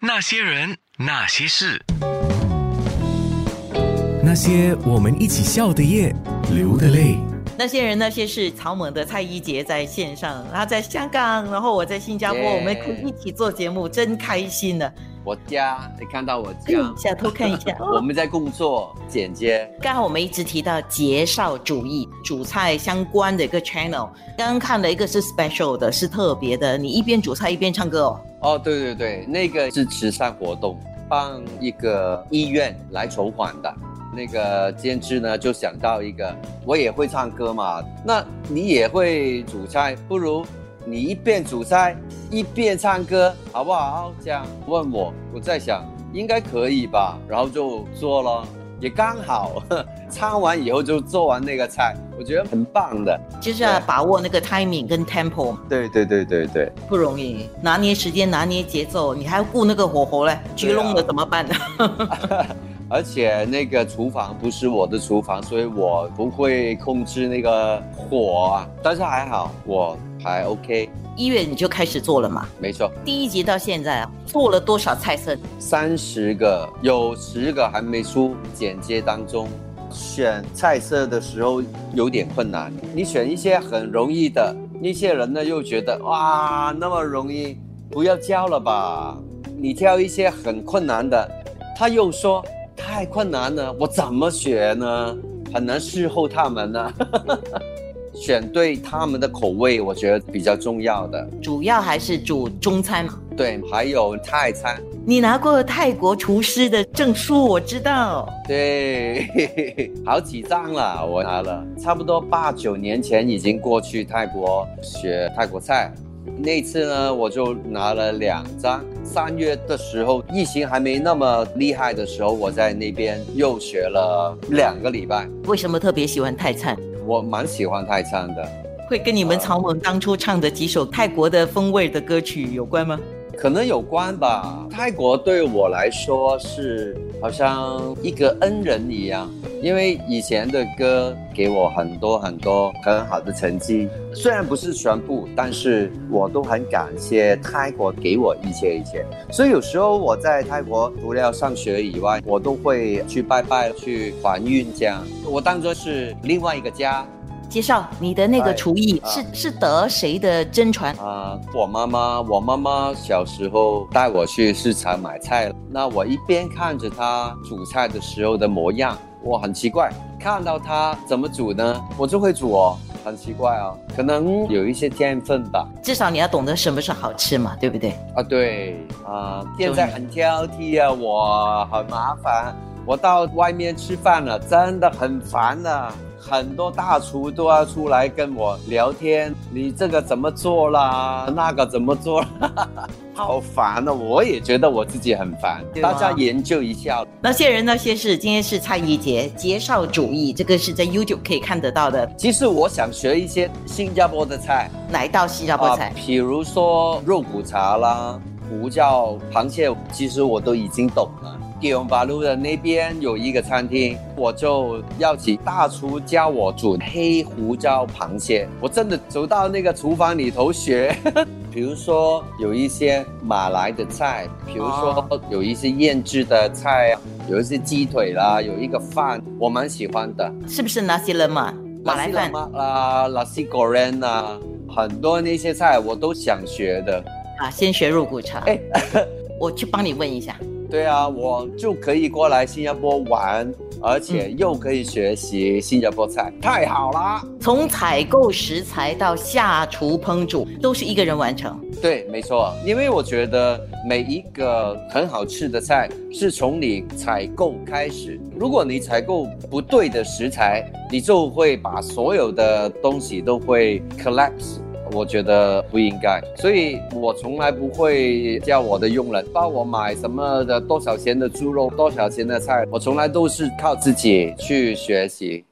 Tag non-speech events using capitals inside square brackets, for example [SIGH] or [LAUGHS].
那些人，那些事，那些我们一起笑的夜，流的泪。那些人那些事，草蜢的蔡一杰在线上，他在香港，然后我在新加坡，我们可以一起做节目，真开心的。我家，你看到我看家一，下，偷看一下。[LAUGHS] 我们在工作剪接，刚好我们一直提到介绍主义、煮菜相关的一个 channel，刚刚看了一个是 special 的，是特别的，你一边煮菜一边唱歌哦。哦，对对对，那个是慈善活动，帮一个医院来筹款的。那个监制呢就想到一个，我也会唱歌嘛，那你也会煮菜，不如你一边煮菜一边唱歌，好不好？这样问我，我在想应该可以吧，然后就做了，也刚好唱完以后就做完那个菜，我觉得很棒的。就是要对把握那个 timing 跟 tempo，对对对对对。不容易，拿捏时间，拿捏节奏，你还要顾那个火候嘞，焗弄了怎么办呢？[LAUGHS] 而且那个厨房不是我的厨房，所以我不会控制那个火啊。但是还好，我还 OK，一月你就开始做了嘛？没错，第一集到现在啊，做了多少菜色？三十个有十个还没出，剪接当中。选菜色的时候有点困难，你选一些很容易的，那些人呢又觉得哇那么容易，不要教了吧。你挑一些很困难的，他又说太困难了，我怎么学呢？很难伺候他们呢。选对他们的口味，我觉得比较重要的。主要还是煮中餐嘛。对，还有泰餐。你拿过泰国厨师的证书，我知道。对，[LAUGHS] 好几张了，我拿了，差不多八九年前已经过去泰国学泰国菜。那次呢，我就拿了两张。三月的时候，疫情还没那么厉害的时候，我在那边又学了两个礼拜。为什么特别喜欢泰餐？我蛮喜欢泰餐的，会跟你们曹猛当初唱的几首泰国的风味的歌曲有关吗？可能有关吧。泰国对我来说是好像一个恩人一样，因为以前的歌给我很多很多很好的成绩，虽然不是全部，但是我都很感谢泰国给我一切一切。所以有时候我在泰国除了上学以外，我都会去拜拜、去还愿这样，我当做是另外一个家。介绍你的那个哎厨艺啊是是得谁的真传？啊、我妈妈，我妈妈小时候带我去市场买菜，那我一边看着她煮菜的时候的模样，我很奇怪，看到她怎么煮呢，我就会煮哦，很奇怪哦，可能有一些天分吧。至少你要懂得什么是好吃嘛，对不对？啊，对啊、现在很挑剔啊，我很麻烦，我到外面吃饭了，真的很烦啊。很多大厨都要出来跟我聊天，你这个怎么做啦？那个怎么做啦？[LAUGHS] 好烦啊！我也觉得我自己很烦，大家研究一下。那些人那些事，今天是蔡一杰介绍主义，这个是在 YouTube 可以看得到的。其实我想学一些新加坡的菜，哪一道新加坡菜？比如说肉骨茶啦、胡椒螃蟹，其实我都已经懂了。吉隆巴路的那边有一个餐厅，我就邀请大厨教我煮黑胡椒螃蟹。我真的走到那个厨房里头学，[LAUGHS] 比如说有一些马来的菜，比如说有一些腌制的菜，有一些鸡腿啦，有一个饭，我蛮喜欢的。是不是那些人嘛？马来饭拉啦、拉西果仁啊，很多那些菜我都想学的。啊，先学入骨茶。哎 [LAUGHS] 我去帮你问一下。对啊，我就可以过来新加坡玩，而且又可以学习新加坡菜，太好啦！从采购食材到下厨烹煮，都是一个人完成。对，没错，因为我觉得每一个很好吃的菜是从你采购开始。如果你采购不对的食材，你就会把所有的东西都会 collapse。我觉得不应该，所以我从来不会叫我的佣人帮我买什么的多少钱的猪肉、多少钱的菜，我从来都是靠自己去学习。